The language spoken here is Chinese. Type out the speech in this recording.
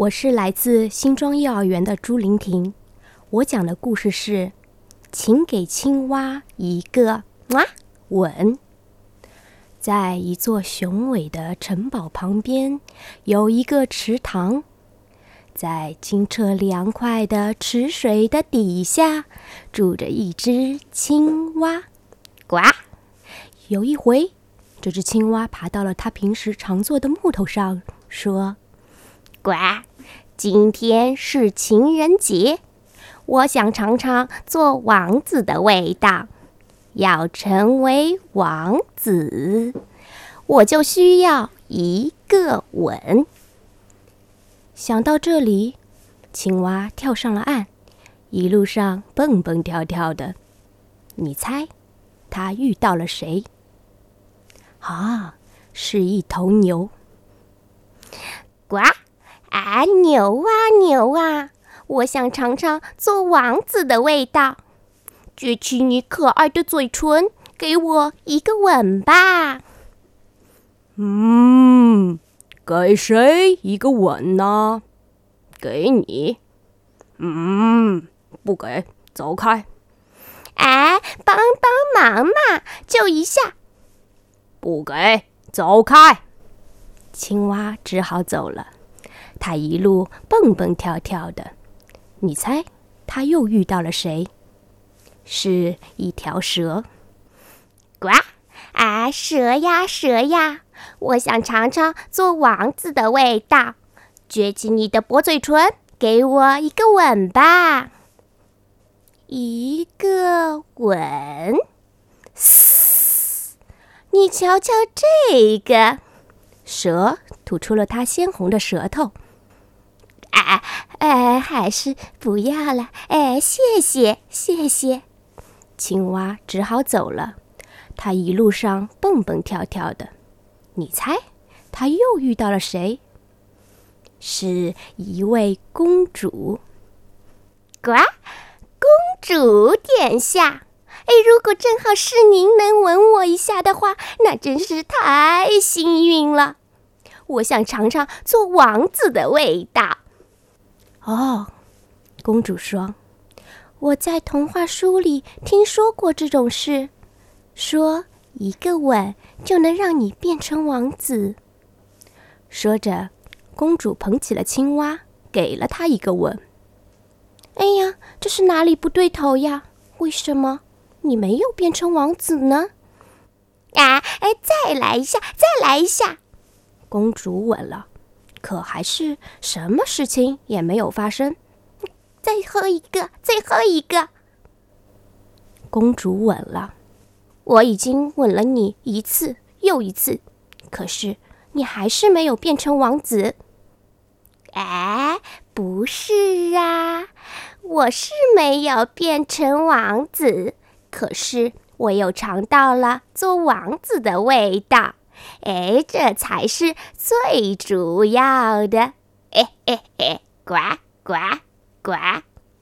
我是来自新庄幼儿园的朱玲婷，我讲的故事是，请给青蛙一个哇吻。在一座雄伟的城堡旁边，有一个池塘，在清澈凉快的池水的底下，住着一只青蛙。呱！有一回，这只青蛙爬到了它平时常坐的木头上，说：“呱，今天是情人节，我想尝尝做王子的味道。要成为王子，我就需要一个吻。”想到这里，青蛙跳上了岸，一路上蹦蹦跳跳的。你猜？他遇到了谁？啊，是一头牛。呱！啊，牛啊牛啊！我想尝尝做王子的味道。撅起你可爱的嘴唇，给我一个吻吧。嗯，给谁一个吻呢？给你。嗯，不给，走开。哎，帮帮忙嘛，就一下！不给，走开！青蛙只好走了。它一路蹦蹦跳跳的。你猜，他又遇到了谁？是一条蛇。呱！啊，蛇呀蛇呀！我想尝尝做王子的味道。撅起你的薄嘴唇，给我一个吻吧。一个吻，嘶！你瞧瞧这个，蛇吐出了它鲜红的舌头。哎哎，还是不要了。哎，谢谢谢谢。青蛙只好走了。它一路上蹦蹦跳跳的。你猜，它又遇到了谁？是一位公主。呱！公主殿下，哎，如果正好是您能吻我一下的话，那真是太幸运了。我想尝尝做王子的味道。哦，公主说：“我在童话书里听说过这种事，说一个吻就能让你变成王子。”说着，公主捧起了青蛙，给了他一个吻。哎呀，这是哪里不对头呀？为什么你没有变成王子呢？啊，哎，再来一下，再来一下！公主吻了，可还是什么事情也没有发生。再喝一个，再喝一个！公主吻了，我已经吻了你一次又一次，可是你还是没有变成王子。哎，不是啊，我是没有变成王子，可是我又尝到了做王子的味道。哎，这才是最主要的。嘿嘿嘿，呱呱呱！